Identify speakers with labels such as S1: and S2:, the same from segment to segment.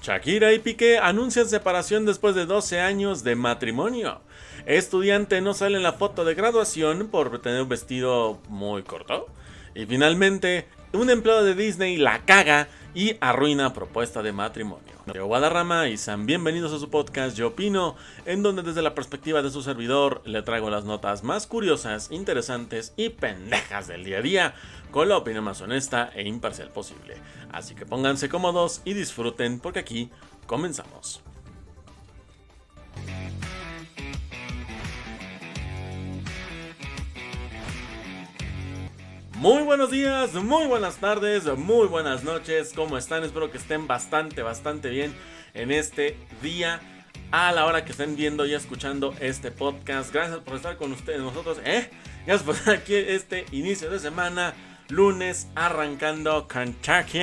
S1: Shakira y Piqué anuncian separación después de 12 años de matrimonio. Estudiante no sale en la foto de graduación por tener un vestido muy corto. Y finalmente, un empleado de Disney la caga y arruina propuesta de matrimonio. Yo Guadarrama y sean bienvenidos a su podcast Yo Opino, en donde desde la perspectiva de su servidor le traigo las notas más curiosas, interesantes y pendejas del día a día, con la opinión más honesta e imparcial posible. Así que pónganse cómodos y disfruten porque aquí comenzamos. Muy buenos días, muy buenas tardes, muy buenas noches. ¿Cómo están? Espero que estén bastante, bastante bien en este día. A la hora que estén viendo y escuchando este podcast. Gracias por estar con ustedes, nosotros, ¿eh? Gracias por estar aquí este inicio de semana. Lunes arrancando Kentucky.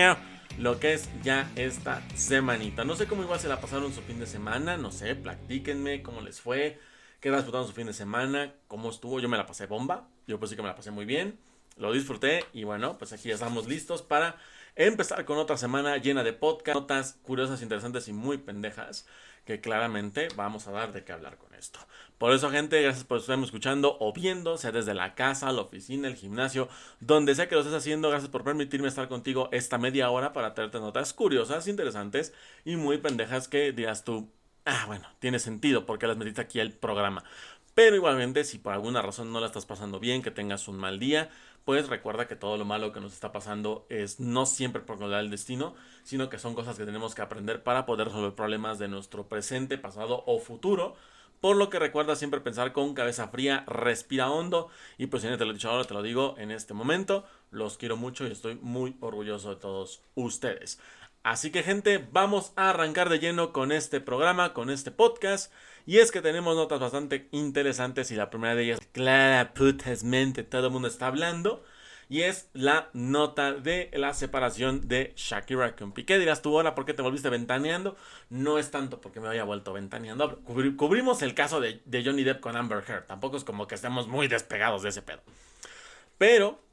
S1: Lo que es ya esta semanita. No sé cómo igual se la pasaron su fin de semana. No sé, platíquenme cómo les fue. ¿Qué disputando su fin de semana? ¿Cómo estuvo? Yo me la pasé bomba. Yo pues sí que me la pasé muy bien lo disfruté y bueno, pues aquí ya estamos listos para empezar con otra semana llena de podcast, notas curiosas, interesantes y muy pendejas que claramente vamos a dar de qué hablar con esto. Por eso, gente, gracias por estarme escuchando o viendo, sea desde la casa, la oficina, el gimnasio, donde sea que lo estés haciendo. Gracias por permitirme estar contigo esta media hora para traerte notas curiosas, interesantes y muy pendejas que dirás tú, ah, bueno, tiene sentido porque las metiste aquí al programa. Pero igualmente, si por alguna razón no la estás pasando bien, que tengas un mal día, pues recuerda que todo lo malo que nos está pasando es no siempre por el destino, sino que son cosas que tenemos que aprender para poder resolver problemas de nuestro presente, pasado o futuro. Por lo que recuerda siempre pensar con cabeza fría, respira hondo y pues si no te lo he dicho ahora, te lo digo en este momento. Los quiero mucho y estoy muy orgulloso de todos ustedes. Así que gente, vamos a arrancar de lleno con este programa, con este podcast. Y es que tenemos notas bastante interesantes y la primera de ellas, clara mente, todo el mundo está hablando. Y es la nota de la separación de Shakira con Piqué. Dirás tú, ahora, ¿por qué te volviste ventaneando? No es tanto porque me haya vuelto ventaneando. cubrimos el caso de, de Johnny Depp con Amber Heard. Tampoco es como que estemos muy despegados de ese pedo. Pero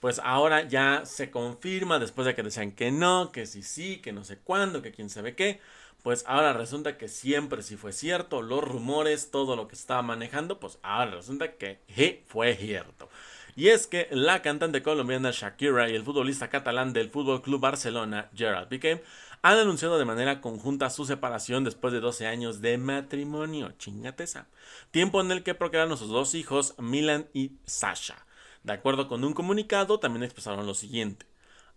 S1: pues ahora ya se confirma después de que decían que no, que sí sí, que no sé cuándo, que quién sabe qué. Pues ahora resulta que siempre sí fue cierto, los rumores, todo lo que estaba manejando, pues ahora resulta que fue cierto. Y es que la cantante colombiana Shakira y el futbolista catalán del Fútbol Club Barcelona, Gerard Piqué, han anunciado de manera conjunta su separación después de 12 años de matrimonio. Chingateza. Tiempo en el que procrearon sus dos hijos, Milan y Sasha. De acuerdo con un comunicado, también expresaron lo siguiente.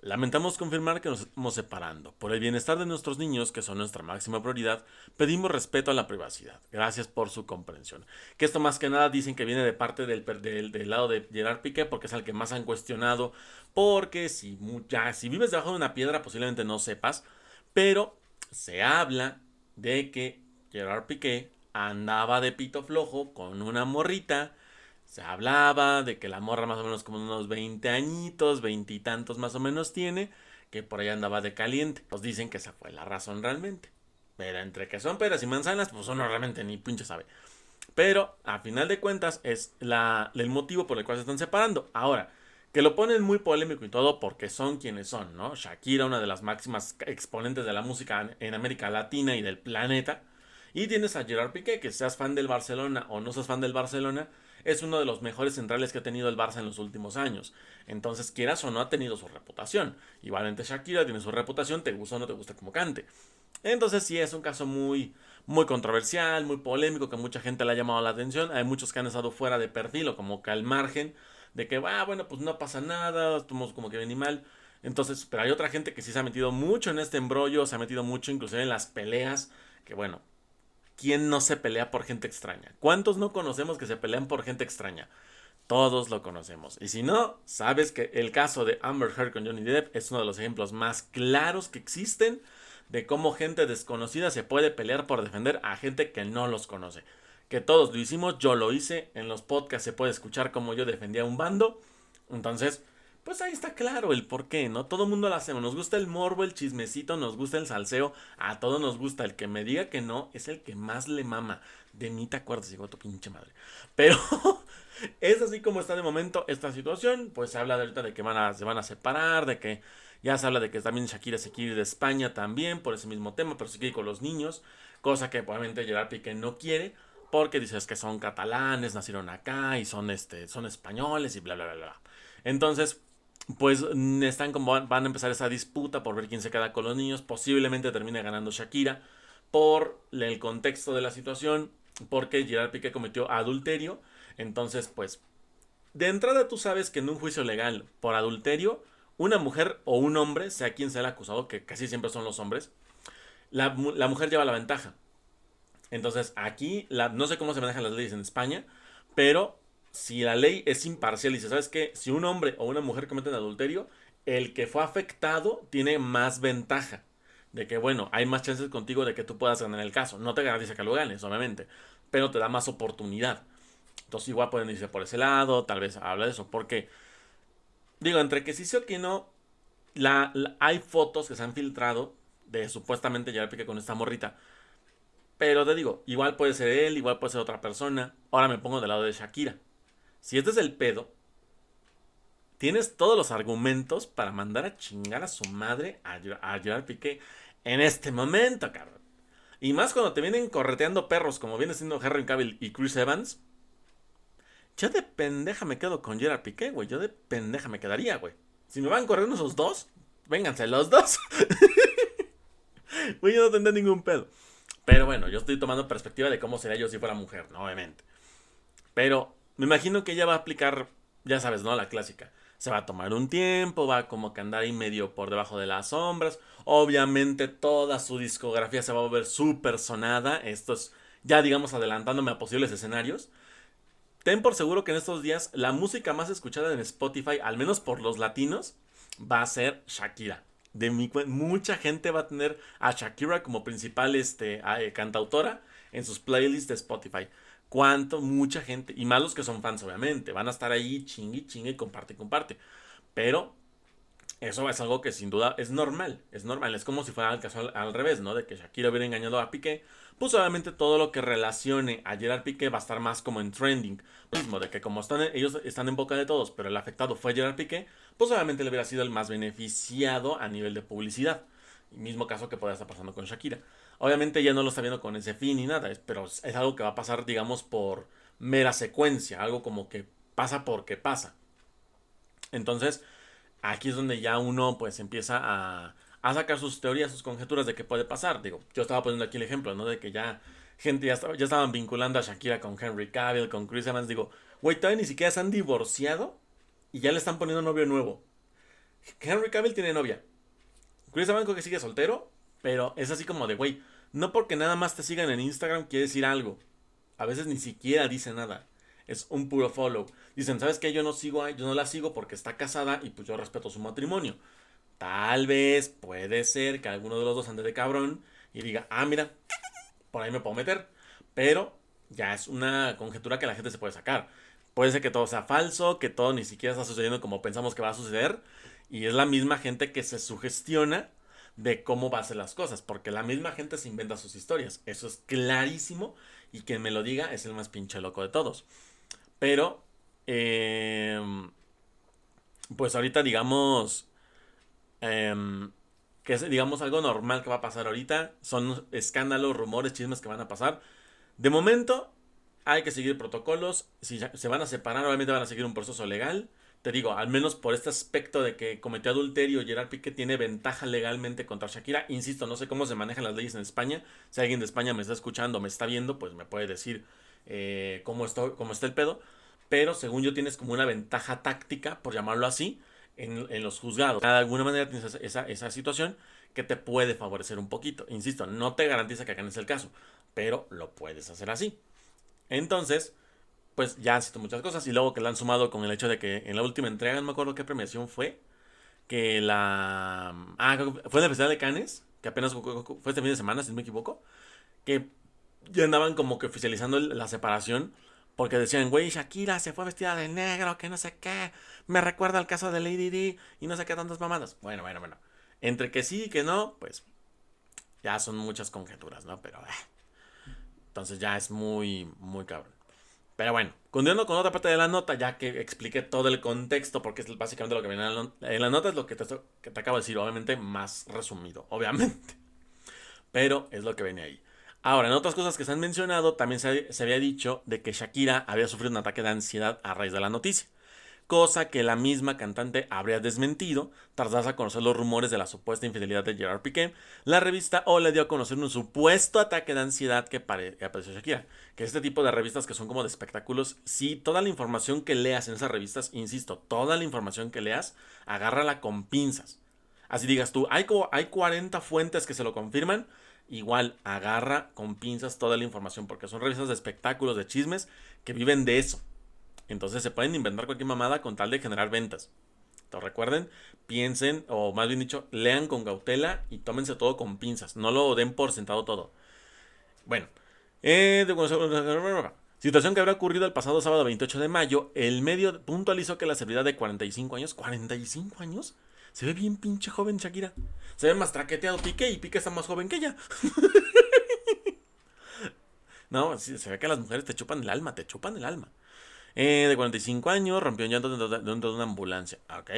S1: Lamentamos confirmar que nos estamos separando. Por el bienestar de nuestros niños, que son nuestra máxima prioridad, pedimos respeto a la privacidad. Gracias por su comprensión. Que esto más que nada dicen que viene de parte del, del, lado de Gerard Piqué, porque es el que más han cuestionado. Porque si, ya, si vives debajo de una piedra, posiblemente no sepas. Pero se habla de que Gerard Piqué andaba de pito flojo con una morrita se hablaba de que la morra más o menos como unos 20 añitos, veintitantos más o menos tiene, que por ahí andaba de caliente. Pues dicen que esa fue la razón realmente. Pero entre que son peras y manzanas, pues uno realmente ni pinche sabe. Pero a final de cuentas es la, el motivo por el cual se están separando. Ahora, que lo ponen muy polémico y todo porque son quienes son, ¿no? Shakira, una de las máximas exponentes de la música en América Latina y del planeta. Y tienes a Gerard Piqué, que seas fan del Barcelona o no seas fan del Barcelona, es uno de los mejores centrales que ha tenido el Barça en los últimos años. Entonces, quieras o no, ha tenido su reputación. Igualmente Shakira tiene su reputación, te gusta o no te gusta como cante. Entonces, sí, es un caso muy, muy controversial, muy polémico, que mucha gente le ha llamado la atención. Hay muchos que han estado fuera de perfil o como que al margen de que, ah, bueno, pues no pasa nada, estamos como que y mal. Entonces, pero hay otra gente que sí se ha metido mucho en este embrollo, se ha metido mucho inclusive en las peleas, que bueno, ¿Quién no se pelea por gente extraña? ¿Cuántos no conocemos que se pelean por gente extraña? Todos lo conocemos. Y si no, sabes que el caso de Amber Heard con Johnny Depp es uno de los ejemplos más claros que existen de cómo gente desconocida se puede pelear por defender a gente que no los conoce. Que todos lo hicimos, yo lo hice, en los podcasts se puede escuchar cómo yo defendía a un bando. Entonces, pues ahí está claro el por qué, ¿no? Todo el mundo lo hacemos. Nos gusta el morbo, el chismecito, nos gusta el salseo. A todos nos gusta. El que me diga que no es el que más le mama. De mí te acuerdas, llegó tu pinche madre. Pero es así como está de momento esta situación. Pues se habla de ahorita de que van a, se van a separar, de que Ya se habla de que también Shakira se quiere ir de España también por ese mismo tema, pero se quiere ir con los niños, cosa que probablemente Gerard Piqué no quiere, porque dices que son catalanes, nacieron acá y son, este, son españoles y bla, bla, bla, bla. Entonces, pues están como van a empezar esa disputa por ver quién se queda con los niños. Posiblemente termine ganando Shakira por el contexto de la situación, porque Gerard Piqué cometió adulterio. Entonces, pues, de entrada tú sabes que en un juicio legal por adulterio, una mujer o un hombre, sea quien sea el acusado, que casi siempre son los hombres, la, la mujer lleva la ventaja. Entonces, aquí, la, no sé cómo se manejan las leyes en España, pero si la ley es imparcial y dice, ¿sabes qué? Si un hombre o una mujer cometen adulterio, el que fue afectado tiene más ventaja. De que, bueno, hay más chances contigo de que tú puedas ganar el caso. No te garantiza que lo ganes, obviamente, pero te da más oportunidad. Entonces, igual pueden irse por ese lado, tal vez habla de eso, porque, digo, entre que sí o que no, la, hay fotos que se han filtrado de supuestamente ya pique con esta morrita. Pero te digo, igual puede ser él, igual puede ser otra persona. Ahora me pongo del lado de Shakira. Si este es el pedo, tienes todos los argumentos para mandar a chingar a su madre a, a Gerard Piqué en este momento, cabrón. Y más cuando te vienen correteando perros como viene siendo Henry Cavill y Chris Evans. Yo de pendeja me quedo con Gerard Piqué, güey. Yo de pendeja me quedaría, güey. Si me van corriendo esos dos, vénganse los dos. Güey, yo no tendré ningún pedo. Pero bueno, yo estoy tomando perspectiva de cómo sería yo si fuera mujer, ¿no? Obviamente. Pero me imagino que ella va a aplicar, ya sabes, ¿no? La clásica. Se va a tomar un tiempo, va como que andar ahí medio por debajo de las sombras. Obviamente toda su discografía se va a volver súper sonada. Esto es ya, digamos, adelantándome a posibles escenarios. Ten por seguro que en estos días la música más escuchada en Spotify, al menos por los latinos, va a ser Shakira. De mi mucha gente va a tener a Shakira como principal este, eh, cantautora en sus playlists de Spotify cuánto, mucha gente, y más los que son fans, obviamente, van a estar ahí chingue, chingue, comparte, comparte. Pero eso es algo que sin duda es normal, es normal, es como si fuera el caso al, revés, ¿no? De que Shakira hubiera engañado a Piqué, pues obviamente todo lo que relacione a Gerard Piqué va a estar más como en trending. Mismo, de que como están, ellos están en boca de todos, pero el afectado fue Gerard Piqué, pues obviamente le hubiera sido el más beneficiado a nivel de publicidad. Mismo caso que pueda estar pasando con Shakira. Obviamente ya no lo está viendo con ese fin ni nada, pero es algo que va a pasar, digamos, por mera secuencia, algo como que pasa porque pasa. Entonces, aquí es donde ya uno pues empieza a, a sacar sus teorías, sus conjeturas de qué puede pasar. Digo, yo estaba poniendo aquí el ejemplo, ¿no? De que ya gente ya, estaba, ya estaban vinculando a Shakira con Henry Cavill, con Chris Evans. Digo, güey, todavía ni siquiera se han divorciado y ya le están poniendo novio nuevo. Henry Cavill tiene novia. Chris Evans creo que sigue soltero, pero es así como de, güey, no porque nada más te sigan en Instagram quiere decir algo. A veces ni siquiera dice nada. Es un puro follow. Dicen, ¿sabes qué? Yo no sigo, yo no la sigo porque está casada y pues yo respeto su matrimonio. Tal vez puede ser que alguno de los dos ande de cabrón y diga, ah, mira, por ahí me puedo meter. Pero ya es una conjetura que la gente se puede sacar. Puede ser que todo sea falso, que todo ni siquiera está sucediendo como pensamos que va a suceder. Y es la misma gente que se sugestiona de cómo va a ser las cosas, porque la misma gente se inventa sus historias. Eso es clarísimo y quien me lo diga es el más pinche loco de todos. Pero, em, pues ahorita digamos, em, que es digamos algo normal que va a pasar ahorita, son escándalos, rumores, chismes que van a pasar. De momento, hay que seguir protocolos, si se van a separar, obviamente van a seguir un proceso legal te digo, al menos por este aspecto de que cometió adulterio, Gerard Piqué tiene ventaja legalmente contra Shakira. Insisto, no sé cómo se manejan las leyes en España. Si alguien de España me está escuchando, me está viendo, pues me puede decir eh, cómo, está, cómo está el pedo. Pero según yo tienes como una ventaja táctica, por llamarlo así, en, los juzgados. De alguna manera tienes esa, esa situación que te puede favorecer un poquito. Insisto, no te garantiza que ganes el caso, pero lo puedes hacer así. Entonces, pues ya han sido muchas cosas. Y luego que la han sumado con el hecho de que en la última entrega, no me acuerdo qué premiación fue, que la... Ah, fue en el Festival de Cannes, que apenas fue este fin de semana, si no me equivoco, que ya andaban como que oficializando la separación. Porque decían, güey, Shakira se fue vestida de negro, que no sé qué. Me recuerda al caso de Lady D y no sé qué tantas mamadas. Bueno, bueno, bueno. Entre que sí y que no, pues ya son muchas conjeturas, ¿no? Pero... Eh. Entonces ya es muy, muy cabrón. Pero bueno, continuando con otra parte de la nota, ya que expliqué todo el contexto, porque es básicamente lo que viene en la, nota, es lo que te, acabo de decir, obviamente más resumido, obviamente. Pero es lo que viene ahí. Ahora, en otras cosas que se han mencionado, también se, se había dicho de que Shakira había sufrido un ataque de ansiedad a raíz de la noticia cosa que la misma cantante habría desmentido tras a conocer los rumores de la supuesta infidelidad de Gerard Piqué. La revista O le dio a conocer un supuesto ataque de ansiedad que, apareció Shakira. Que este tipo de revistas que son como de espectáculos, si toda la información que leas en esas revistas, insisto, toda la información que leas, agárrala con pinzas. Así digas tú, hay, hay 40 fuentes que se lo confirman, igual agarra con pinzas toda la información, porque son revistas de espectáculos, de chismes, que viven de eso. Entonces se pueden inventar cualquier mamada con tal de generar ventas. Entonces recuerden, piensen, o más bien dicho, lean con cautela y tómense todo con pinzas. No lo den por sentado todo. Bueno, eh, situación que habrá ocurrido el pasado sábado 28 de mayo. El medio puntualizó que la celebridad de 45 años, 45 años, se ve bien pinche joven Shakira. Se ve más traqueteado Piqué y Piqué está más joven que ella. no, se ve que las mujeres te chupan el alma, te chupan el alma. Eh, de 45 años, rompió un llanto dentro de una ambulancia. Ok.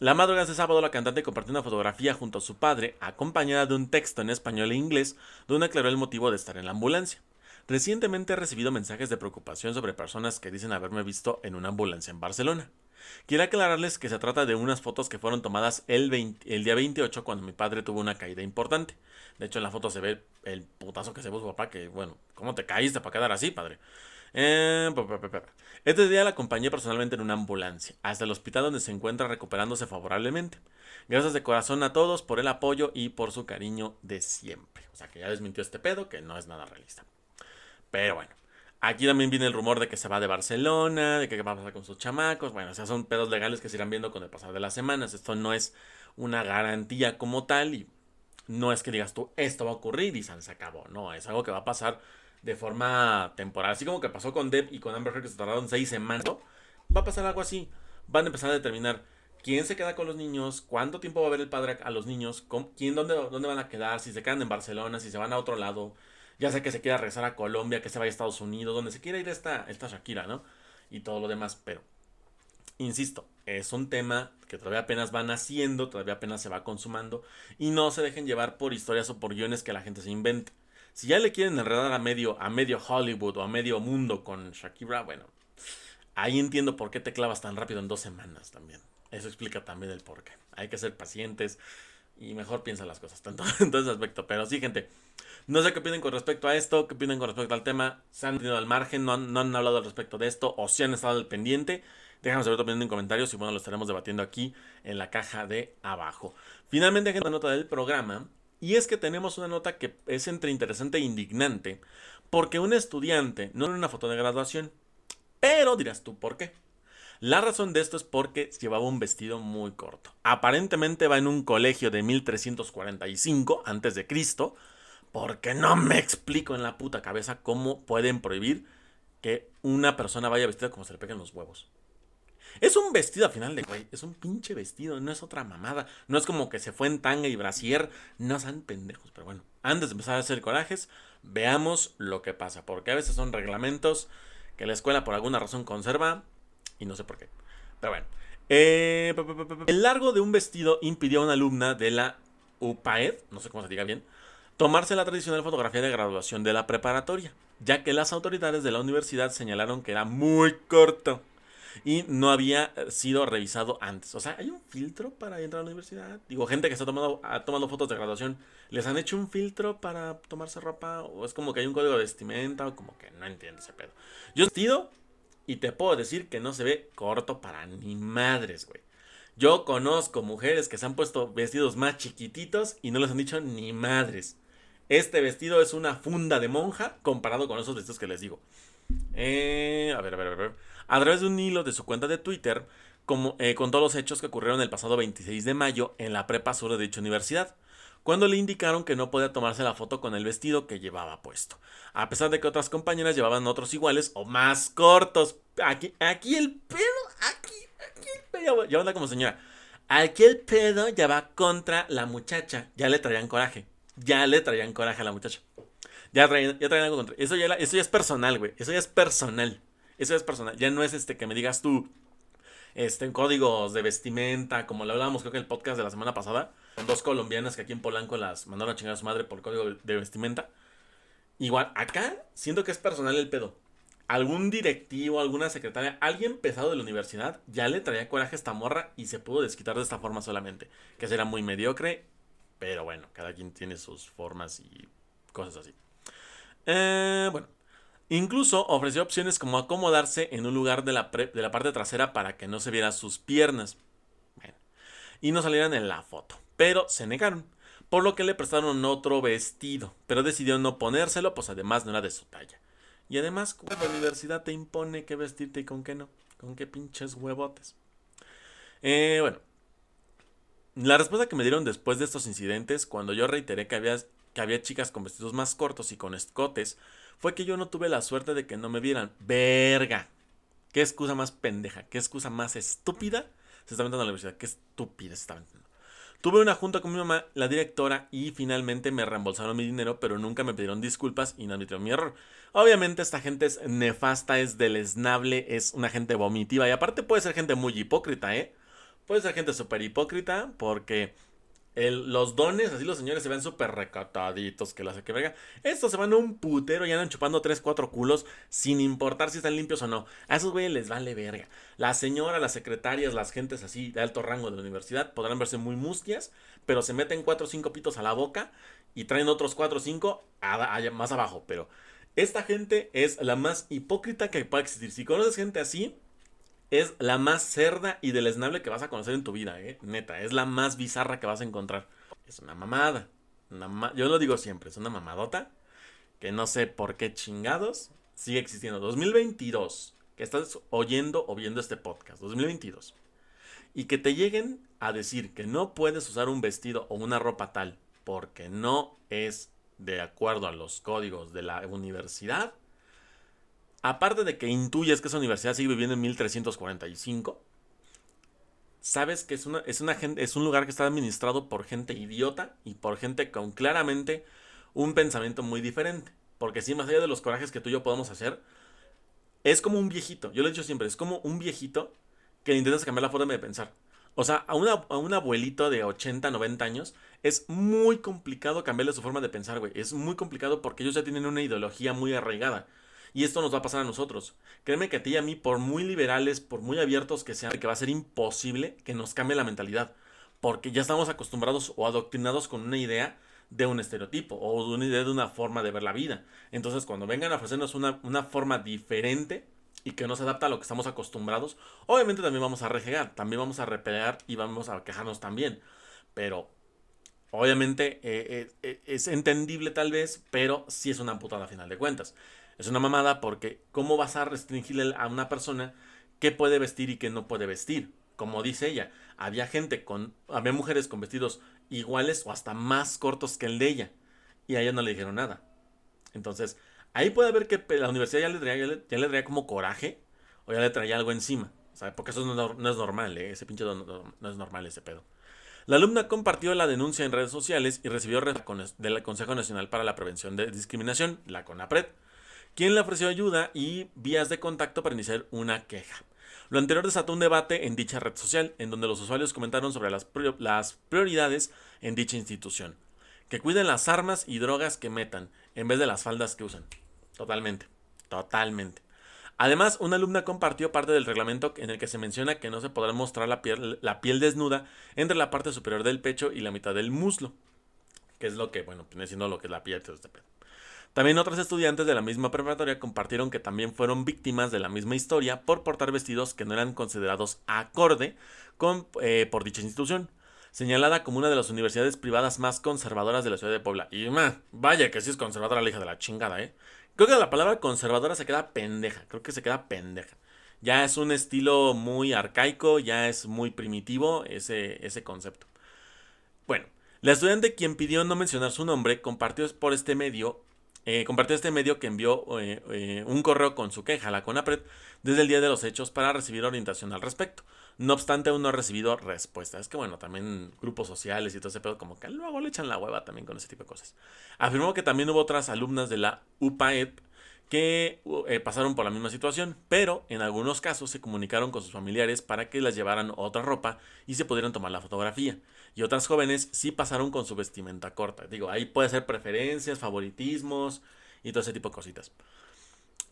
S1: La madrugada de sábado, la cantante compartió una fotografía junto a su padre, acompañada de un texto en español e inglés, donde aclaró el motivo de estar en la ambulancia. Recientemente he recibido mensajes de preocupación sobre personas que dicen haberme visto en una ambulancia en Barcelona. Quiero aclararles que se trata de unas fotos que fueron tomadas el, el día 28 cuando mi padre tuvo una caída importante. De hecho, en la foto se ve el putazo que se puso papá, que bueno, ¿cómo te caíste para quedar así, padre? Eh, este día la acompañé personalmente en una ambulancia, hasta el hospital donde se encuentra recuperándose favorablemente. Gracias de corazón a todos por el apoyo y por su cariño de siempre. O sea que ya desmintió este pedo, que no es nada realista. Pero bueno, aquí también viene el rumor de que se va de Barcelona, de que va a pasar con sus chamacos. Bueno, o sea, son pedos legales que se irán viendo con el pasar de las semanas. Esto no es una garantía como tal y no es que digas tú, esto va a ocurrir y se acabó. No, es algo que va a pasar de forma temporal. Así como que pasó con Deb y con Amber Heard que se tardaron seis semanas. Va a pasar algo así. Van a empezar a determinar quién se queda con los niños, cuánto tiempo va a ver el padre a los niños, quién, dónde, dónde van a quedar, si se quedan en Barcelona, si se van a otro lado. Ya sea que se quiera regresar a Colombia, que se vaya a Estados Unidos, donde se quiera ir esta, esta Shakira, ¿no? Y todo lo demás. Pero, insisto, es un tema que todavía apenas van haciendo, todavía apenas se va consumando. Y no se dejen llevar por historias o por guiones que la gente se invente. Si ya le quieren enredar a medio, a medio Hollywood o a medio mundo con Shakira, bueno, ahí entiendo por qué te clavas tan rápido en dos semanas también. Eso explica también el por qué. Hay que ser pacientes y mejor piensa las cosas, tanto en todo ese aspecto. Pero sí, gente, no sé qué piden con respecto a esto, qué piden con respecto al tema. Se han tenido al margen, no han, no han hablado al respecto de esto o si han estado al pendiente. Déjanos saber tu opinión en comentarios y bueno, lo estaremos debatiendo aquí en la caja de abajo. Finalmente, gente, nota del programa y es que tenemos una nota que es entre interesante e indignante, porque un estudiante no en una foto de graduación. Pero dirás tú, ¿por qué? La razón de esto es porque llevaba un vestido muy corto. Aparentemente va en un colegio de 1345 antes de Cristo, porque no me explico en la puta cabeza cómo pueden prohibir que una persona vaya vestida como se le peguen los huevos. Es un vestido a final de güey. Es un pinche vestido, no es otra mamada. No es como que se fue en tanga y brasier. No sean pendejos. Pero bueno, antes de empezar a hacer corajes, veamos lo que pasa. Porque a veces son reglamentos que la escuela por alguna razón conserva. Y no sé por qué. Pero bueno. Eh, el largo de un vestido impidió a una alumna de la UPAED, no sé cómo se diga bien, tomarse la tradicional fotografía de graduación de la preparatoria, ya que las autoridades de la universidad señalaron que era muy corto y no había eh, sido revisado antes. O sea, hay un filtro para entrar a la universidad. Digo, gente que está tomando, ha fotos de graduación, ¿les han hecho un filtro para tomarse ropa? ¿O es como que hay un código de vestimenta? O como que no entiendo ese pedo. Yo vestido y te puedo decir que no se ve corto para ni madres, güey. Yo conozco mujeres que se han puesto vestidos más chiquititos y no les han dicho ni madres. Este vestido es una funda de monja comparado con esos vestidos que les digo. Eh, a ver, a ver, a ver a través de un hilo de su cuenta de Twitter como, eh, con los hechos que ocurrieron el pasado 26 de mayo en la prepa sur de dicha universidad, cuando le indicaron que no podía tomarse la foto con el vestido que llevaba puesto, a pesar de que otras compañeras llevaban otros iguales o más cortos. Aquí, el pedo, aquí, aquí el pedo, ya anda como señora. Aquí el pedo ya va contra la muchacha, ya le traían coraje, ya le traían coraje a la muchacha. Ya traen, ya traen algo contra. Eso eso ya es personal, güey. Eso ya es personal. Eso es personal. Ya no es este que me digas tú. Este, en códigos de vestimenta, como lo hablábamos creo que en el podcast de la semana pasada, dos colombianas que aquí en Polanco las mandaron a chingar a su madre por código de vestimenta. Igual, acá siento que es personal el pedo. Algún directivo, alguna secretaria, alguien pesado de la universidad ya le traía coraje a esta morra y se pudo desquitar de esta forma solamente. Que será muy mediocre, pero bueno, cada quien tiene sus formas y cosas así. Eh, bueno, incluso ofreció opciones como acomodarse en un lugar de la, de la parte trasera para que no se vieran sus piernas. y no salieran en la foto. Pero se negaron, por lo que le prestaron otro vestido, pero decidió no ponérselo, pues además no era de su talla. Y además, la universidad te impone qué vestirte y con qué no, con qué pinches huevotes. Eh, bueno, la respuesta que me dieron después de estos incidentes, cuando yo reiteré que había que había chicas con vestidos más cortos y con escotes, fue que yo no tuve la suerte de que no me vieran. Verga. Qué excusa más pendeja, qué excusa más estúpida se está inventando en la universidad. Qué estúpida se está inventando. Tuve una junta con mi mamá, la directora, y finalmente me reembolsaron mi dinero, pero nunca me pidieron disculpas y no admitieron mi error. Obviamente esta gente es nefasta, es deleznable, es una gente vomitiva y aparte puede ser gente muy hipócrita, ¿eh? Puede ser gente súper hipócrita porque los dones, así los señores se ven súper recataditos, que la que verga. Estos se van a un putero y andan chupando 3, 4 culos sin importar si están limpios o no. A esos güeyes les vale verga. La señora, las secretarias, las gentes así de alto rango de la universidad podrán verse muy mustias, pero se meten 4 o 5 pitos a la boca y traen otros 4 o 5 más abajo. Pero esta gente es la más hipócrita que puede existir. Si conoces gente así, es la más cerda y deleznable que vas a conocer en tu vida, ¿eh? Neta, es la más bizarra que vas a encontrar. Es una mamada. Yo lo digo siempre, es una mamadota que no sé por qué chingados sigue existiendo. 2022, que estás oyendo o viendo este podcast, 2022. Y que te lleguen a decir que no puedes usar un vestido o una ropa tal porque no es de acuerdo a los códigos de la universidad, aparte de que intuyes que esa universidad sigue viviendo en 1345, sabes que es, es, un lugar que está administrado por gente idiota y por gente con claramente un pensamiento muy diferente. Porque si más allá de los corajes que tú y yo podemos hacer, es como un viejito. Yo lo he dicho siempre, es como un viejito que intentas cambiar la forma de pensar. O sea, a, una, a un abuelito de 80, 90 años es muy complicado cambiarle su forma de pensar, güey. Es muy complicado porque ellos ya tienen una ideología muy arraigada. Y esto nos va a pasar a nosotros. Créeme que a ti y a mí, por muy liberales, por muy abiertos que sean, que va a ser imposible que nos cambie la mentalidad. Porque ya estamos acostumbrados o adoctrinados con una idea de un estereotipo o de una idea de una forma de ver la vida. Entonces, cuando vengan a ofrecernos una, una forma diferente y que no se adapta a lo que estamos acostumbrados, obviamente también vamos a rejegar, también vamos a repelear y vamos a quejarnos también. Pero obviamente eh, eh, eh, es entendible tal vez, pero sí es una putada a final de cuentas. Es una mamada porque ¿cómo vas a restringirle a una persona qué puede vestir y qué no puede vestir? Como dice ella, había gente con, había mujeres con vestidos iguales o hasta más cortos que el de ella. Y a ella no le dijeron nada. Entonces, ahí puede haber que la universidad ya le traía, ya le, traía como coraje o ya le traía algo encima. Porque eso no, es normal, ¿eh? ese pinche no, no, es normal ese pedo. La alumna compartió la denuncia en redes sociales y recibió del Consejo Nacional para la Prevención de Discriminación, la CONAPRED quien le ofreció ayuda y vías de contacto para iniciar una queja. Lo anterior desató un debate en dicha red social, en donde los usuarios comentaron sobre las, prioridades en dicha institución. Que cuiden las armas y drogas que metan, en vez de las faldas que usan. Totalmente, totalmente. Además, una alumna compartió parte del reglamento en el que se menciona que no se podrá mostrar la piel, desnuda entre la parte superior del pecho y la mitad del muslo. Que es lo que, bueno, viene siendo lo que es la piel de este pedo. También otros estudiantes de la misma preparatoria compartieron que también fueron víctimas de la misma historia por portar vestidos que no eran considerados acorde con, eh, por dicha institución, señalada como una de las universidades privadas más conservadoras de la ciudad de Puebla. Y vaya que sí es conservadora la hija de la chingada, ¿eh? Creo que la palabra conservadora se queda pendeja, creo que se queda pendeja. Ya es un estilo muy arcaico, ya es muy primitivo ese, ese concepto. Bueno, la estudiante quien pidió no mencionar su nombre compartió por este medio eh, compartió este medio que envió eh, eh, un correo con su queja a la CONAPRED desde el día de los hechos para recibir orientación al respecto. No obstante, aún no ha recibido respuesta. Es que bueno, también grupos sociales y todo ese pedo, como que luego le echan la hueva también con ese tipo de cosas. Afirmó que también hubo otras alumnas de la UPAED que eh, pasaron por la misma situación, pero en algunos casos se comunicaron con sus familiares para que les llevaran otra ropa y se pudieran tomar la fotografía. Y otras jóvenes sí pasaron con su vestimenta corta. Digo, ahí puede ser preferencias, favoritismos y todo ese tipo de cositas.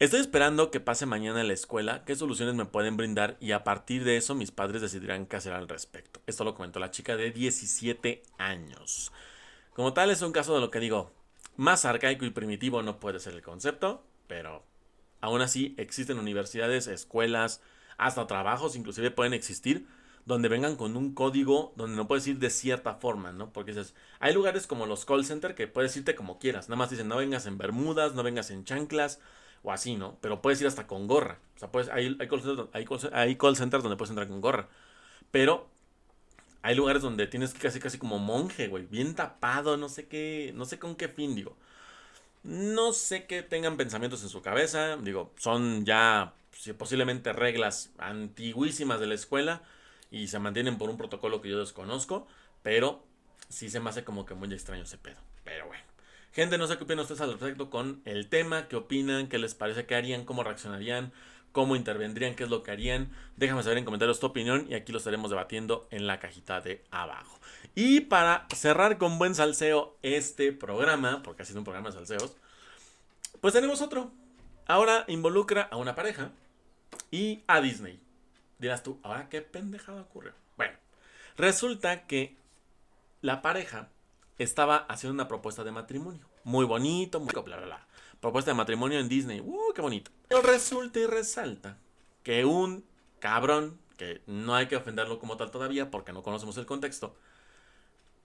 S1: Estoy esperando que pase mañana en la escuela, qué soluciones me pueden brindar y a partir de eso mis padres decidirán qué hacer al respecto. Esto lo comentó la chica de 17 años. Como tal es un caso de lo que digo, más arcaico y primitivo no puede ser el concepto, pero aún así existen universidades, escuelas, hasta trabajos inclusive pueden existir donde vengan con un código donde no puedes ir de cierta forma, ¿no? Porque dices, hay lugares como los call center que puedes irte como quieras, nada más dicen no vengas en bermudas, no vengas en chanclas, o así, ¿no? Pero puedes ir hasta con gorra. O sea, puedes, hay, hay, call centers, donde puedes entrar con gorra. Pero hay lugares donde tienes que casi casi como monje, güey. Bien tapado, no sé qué, no sé con qué fin, digo. No sé qué tengan pensamientos en su cabeza. Digo, son ya posiblemente reglas antiguísimas de la escuela y se mantienen por un protocolo que yo desconozco. Pero sí se me hace como que muy extraño ese pedo. Gente, no sé qué opinan ustedes al respecto con el tema, qué opinan, qué les parece, qué harían, cómo reaccionarían, cómo intervendrían, qué es lo que harían. Déjame saber en comentarios tu opinión y aquí lo estaremos debatiendo en la cajita de abajo. Y para cerrar con buen salseo este programa, porque ha sido un programa de salseos, pues tenemos otro. Ahora involucra a una pareja y a Disney. Dirás tú, ¿ahora qué pendejada ocurrió? Bueno, resulta que la pareja estaba haciendo una propuesta de matrimonio. Muy bonito, muy. Propuesta de matrimonio en Disney. ¡Uh, qué bonito! Pero resulta y resalta que un cabrón, que no hay que ofenderlo como tal todavía porque no conocemos el contexto,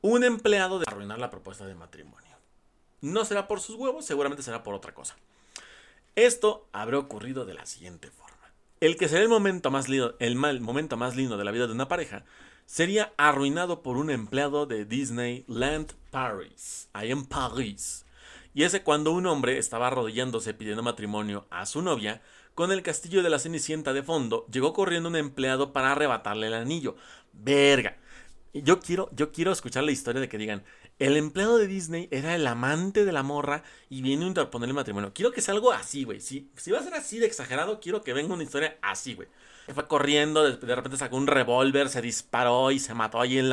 S1: un empleado de arruinar la propuesta de matrimonio. No será por sus huevos, seguramente será por otra cosa. Esto habrá ocurrido de la siguiente forma. El que será el momento más lindo, el mal momento más lindo de la vida de una pareja sería arruinado por un empleado de Disneyland Paris, ahí en París. Y ese cuando un hombre estaba arrodillándose pidiendo matrimonio a su novia, con el castillo de la Cenicienta de fondo, llegó corriendo un empleado para arrebatarle el anillo. Verga. Yo quiero, yo quiero escuchar la historia de que digan, el empleado de Disney era el amante de la morra y viene a interponerle matrimonio. Quiero que sea algo así, güey. Si, va a ser así de exagerado, quiero que venga una historia así, güey fue corriendo, de, repente sacó un revólver, se disparó y se mató ahí en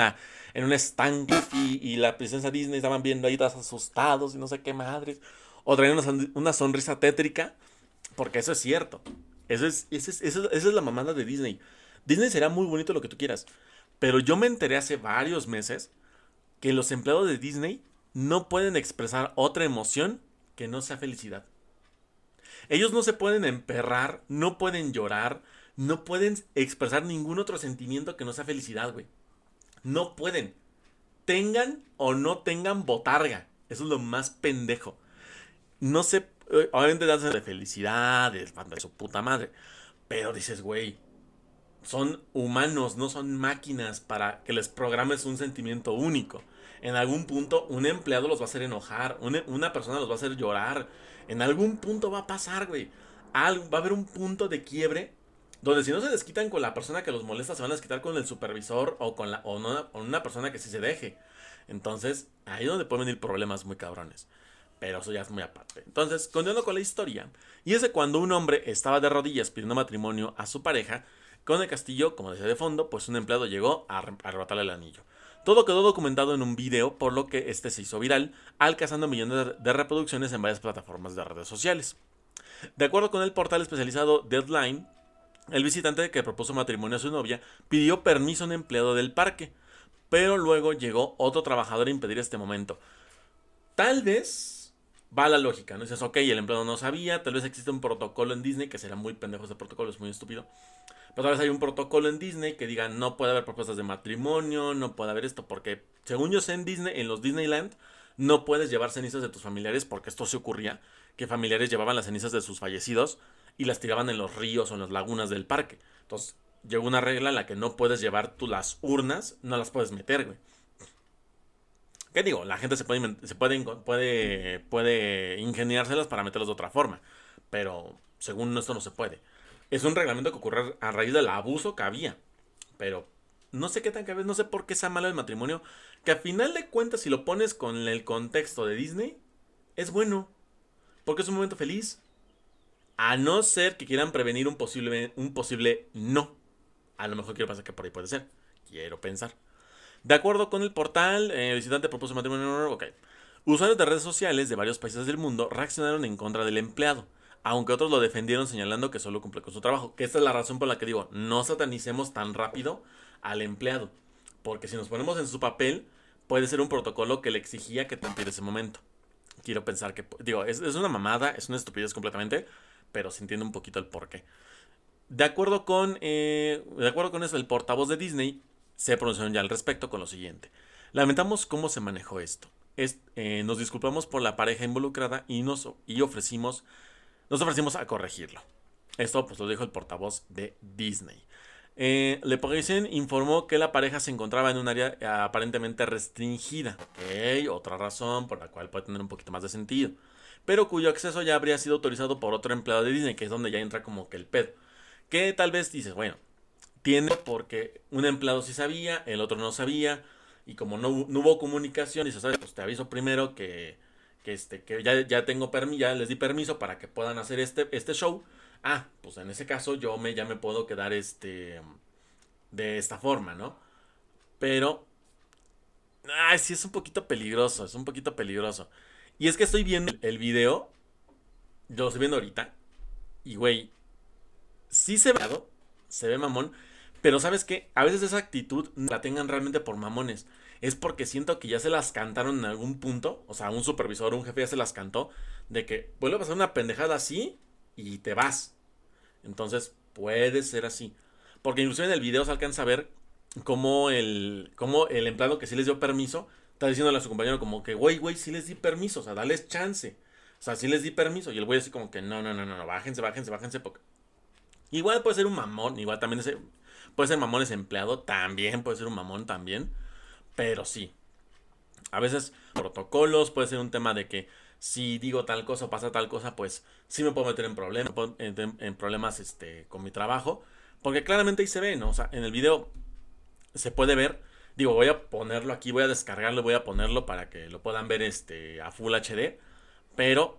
S1: en un estanque y, la princesa Disney estaban viendo ahí todos asustados y no sé qué madres. O traían una, sonrisa tétrica, porque eso es cierto. Eso es, eso es, esa es la mamada de Disney. Disney será muy bonito lo que tú quieras, pero yo me enteré hace varios meses que los empleados de Disney no pueden expresar otra emoción que no sea felicidad. Ellos no se pueden emperrar, no pueden llorar, no pueden expresar ningún otro sentimiento que no sea felicidad, güey. No pueden. Tengan o no tengan botarga. Eso es lo más pendejo. No sé, eh, obviamente danza de felicidad, de su puta madre. Pero dices, güey, son humanos, no son máquinas para que les programes un sentimiento único. En algún punto un empleado los va a hacer enojar, una, una persona los va a hacer llorar. En algún punto va a pasar, güey. va a haber un punto de quiebre donde si no se desquitan con la persona que los molesta, se van a desquitar con el supervisor o con, la, o una persona que sí se deje. Entonces, ahí es donde pueden venir problemas muy cabrones. Pero eso ya es muy aparte. Entonces, continuando con la historia. Y es de cuando un hombre estaba de rodillas pidiendo matrimonio a su pareja, con el castillo, como decía de fondo, pues un empleado llegó a arrebatarle el anillo. Todo quedó documentado en un video, por lo que este se hizo viral, alcanzando millones de reproducciones en varias plataformas de redes sociales. De acuerdo con el portal especializado Deadline, el visitante que propuso matrimonio a su novia pidió permiso a un empleado del parque, pero luego llegó otro trabajador a impedir este momento. Tal vez va la lógica, ¿no? Dices, ok, el empleado no sabía, tal vez existe un protocolo en Disney, que será muy pendejo ese protocolo, es muy estúpido. Pero tal vez hay un protocolo en Disney que diga, no puede haber propuestas de matrimonio, no puede haber esto, porque según yo sé en Disney, en los Disneyland, no puedes llevar cenizas de tus familiares, porque esto se ocurría, que familiares llevaban las cenizas de sus fallecidos y las tiraban en los ríos o en las lagunas del parque. Entonces, llegó una regla en la que no puedes llevar tú las urnas, no las puedes meter, güey. ¿Qué digo? La gente se puede, se puede, puede, puede ingeniárselas para meterlas de otra forma. Pero según esto no se puede. Es un reglamento que ocurre a raíz del abuso que había. pero no sé qué tan cabe, no sé por qué sea malo el matrimonio, que a final de cuentas si lo pones con el contexto de Disney, es bueno, porque es un momento feliz, a no ser que quieran prevenir un posible, un posible no. A lo mejor quiero pensar que por ahí puede ser, quiero pensar. De acuerdo con el portal, el visitante propuso matrimonio, ok. Usuarios de redes sociales de varios países del mundo reaccionaron en contra del empleado, aunque otros lo defendieron señalando que solo cumple con su trabajo. Que esta es la razón por la que digo, no satanicemos tan rápido al empleado, porque si nos ponemos en su papel, puede ser un protocolo que le exigía que en ese momento. Quiero pensar que, digo, es, una mamada, es una estupidez completamente, pero se entiende un poquito el porqué. De acuerdo con, eh, de acuerdo con eso, el portavoz de Disney se pronunció ya al respecto con lo siguiente. Lamentamos cómo se manejó esto. Eh, nos disculpamos por la pareja involucrada y, nos, y ofrecimos, nos ofrecimos a corregirlo. Esto pues lo dijo el portavoz de Disney. Eh, Le Parisien informó que la pareja se encontraba en un área eh, aparentemente restringida. Ok, otra razón por la cual puede tener un poquito más de sentido. Pero cuyo acceso ya habría sido autorizado por otro empleado de Disney, que es donde ya entra como que el pedo. Que tal vez dices, bueno, tiene porque un empleado sí sabía, el otro no sabía y como no, hubo comunicación, dice, ¿sabes? Pues te aviso primero que, que, este, que ya, ya tengo permiso, les di permiso para que puedan hacer este, este show. Ah, pues en ese caso yo me, ya me puedo quedar este, de esta forma, ¿no? Pero, ay, sí es un poquito peligroso, es un poquito peligroso. Y es que estoy viendo el video, yo lo estoy viendo ahorita, y güey, sí se ve, se ve mamón, pero sabes qué, a veces esa actitud la tengan realmente por mamones. Es porque siento que ya se las cantaron en algún punto. O sea, un supervisor, un jefe ya se las cantó. De que vuelve a pasar una pendejada así y te vas. Entonces puede ser así. Porque incluso en el video se alcanza a ver cómo el, cómo el empleado que sí les dio permiso está diciéndole a su compañero como que, güey, güey, sí les di permiso. O sea, dales chance. O sea, sí les di permiso. Y el güey así como que, no, no, no, no, bájense, bájense, bájense. Igual puede ser un mamón. Igual también ese Puede ser mamón ese empleado, también puede ser un mamón también. Pero sí. A veces protocolos, puede ser un tema de que si digo tal cosa o pasa tal cosa, pues sí me puedo meter en problemas, en, problemas este, con mi trabajo. Porque claramente ahí se ve, ¿no? O sea, en el video se puede ver. Digo, voy a ponerlo aquí, voy a descargarlo, voy a ponerlo para que lo puedan ver este, a Full HD. Pero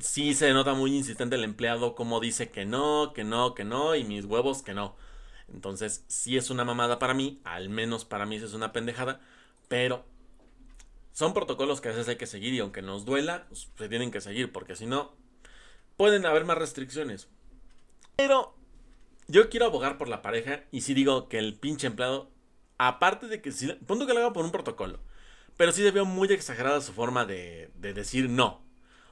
S1: sí se nota muy insistente el empleado como dice que no, que no, que no, y mis huevos que no. Entonces, sí es una mamada para mí, al menos para mí es una pendejada, pero son protocolos que a veces hay que seguir y aunque nos duela, pues, se tienen que seguir, porque si no, pueden haber más restricciones. Pero yo quiero abogar por la pareja y sí digo que el pinche empleado, aparte de que, si, punto que lo haga por un protocolo, pero sí se veo muy exagerada su forma de, de decir no.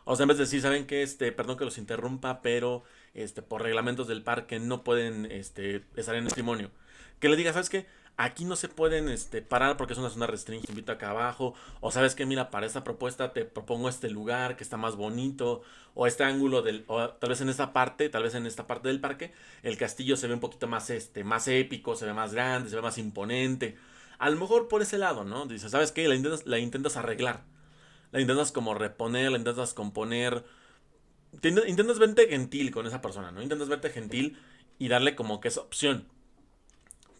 S1: O sea, en vez de decir, ¿saben qué? Este, perdón que los interrumpa, pero este, por reglamentos del parque no pueden este, estar en testimonio. Que le diga, ¿sabes qué? Aquí no se pueden este, parar porque es una zona restringida, invito acá abajo. O sabes que, mira, para esta propuesta te propongo este lugar que está más bonito. O este ángulo del. O tal vez en esta parte, tal vez en esta parte del parque, el castillo se ve un poquito más, este, más épico, se ve más grande, se ve más imponente. A lo mejor por ese lado, ¿no? Dices, ¿sabes qué? La intentas, la intentas arreglar. La intentas como reponer, la intentas componer intentas verte gentil con esa persona, ¿no? Intentas verte gentil y darle como que esa opción.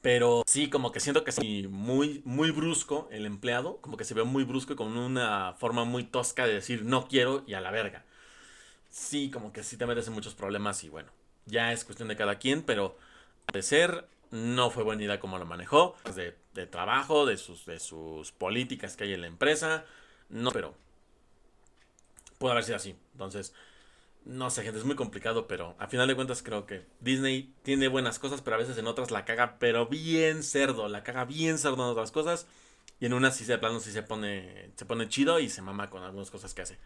S1: Pero sí, como que siento que es muy, muy brusco el empleado, como que se ve muy brusco y con una forma muy tosca de decir no quiero y a la verga. Sí, como que sí te metes en muchos problemas y bueno, ya es cuestión de cada quien, pero de ser no fue buena idea como lo manejó, de, de trabajo, de sus, de sus políticas que hay en la empresa, no, pero puede haber sido así. Entonces, no sé, gente, es muy complicado, pero a final de cuentas creo que Disney tiene buenas cosas, pero a veces en otras la caga, pero bien cerdo, la caga bien cerdo en otras cosas. Y en unas sí se plano sí se pone, se pone chido y se mama con algunas cosas que hace.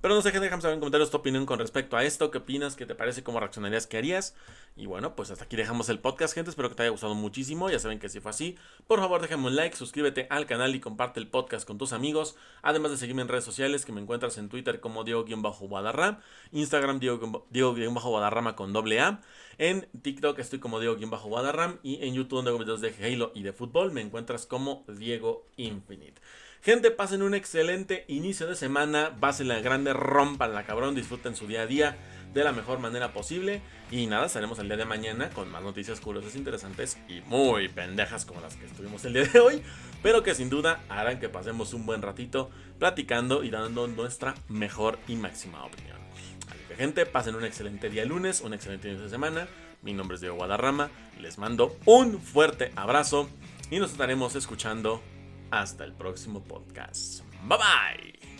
S1: Pero no sé, gente, déjame saber en comentarios tu opinión con respecto a esto. ¿Qué opinas? ¿Qué te parece? ¿Cómo reaccionarías? ¿Qué harías? Y bueno, pues hasta aquí dejamos el podcast, gente. Espero que te haya gustado muchísimo. Ya saben que si fue así, por favor déjame un like, suscríbete al canal y comparte el podcast con tus amigos. Además de seguirme en redes sociales, que me encuentras en Twitter como Diego-Guadarram, Instagram Diego-Guadarrama con doble A. En TikTok estoy como Diego-Guadarram y en YouTube donde hago videos de Halo y de fútbol me encuentras como Diego Infinite. Gente, pasen un excelente inicio de semana. Basen la grande, rompan la cabrón, disfruten su día a día. de la mejor manera posible. Y nada, estaremos el día de mañana con más noticias curiosas, interesantes y muy pendejas como las que estuvimos el día de hoy. Pero que sin duda harán que pasemos un buen ratito platicando y dando nuestra mejor y máxima opinión. Gente, pasen un excelente día lunes, un excelente inicio de semana. Mi nombre es Diego Guadarrama. Les mando un fuerte abrazo y nos estaremos escuchando hasta el próximo podcast. Bye bye.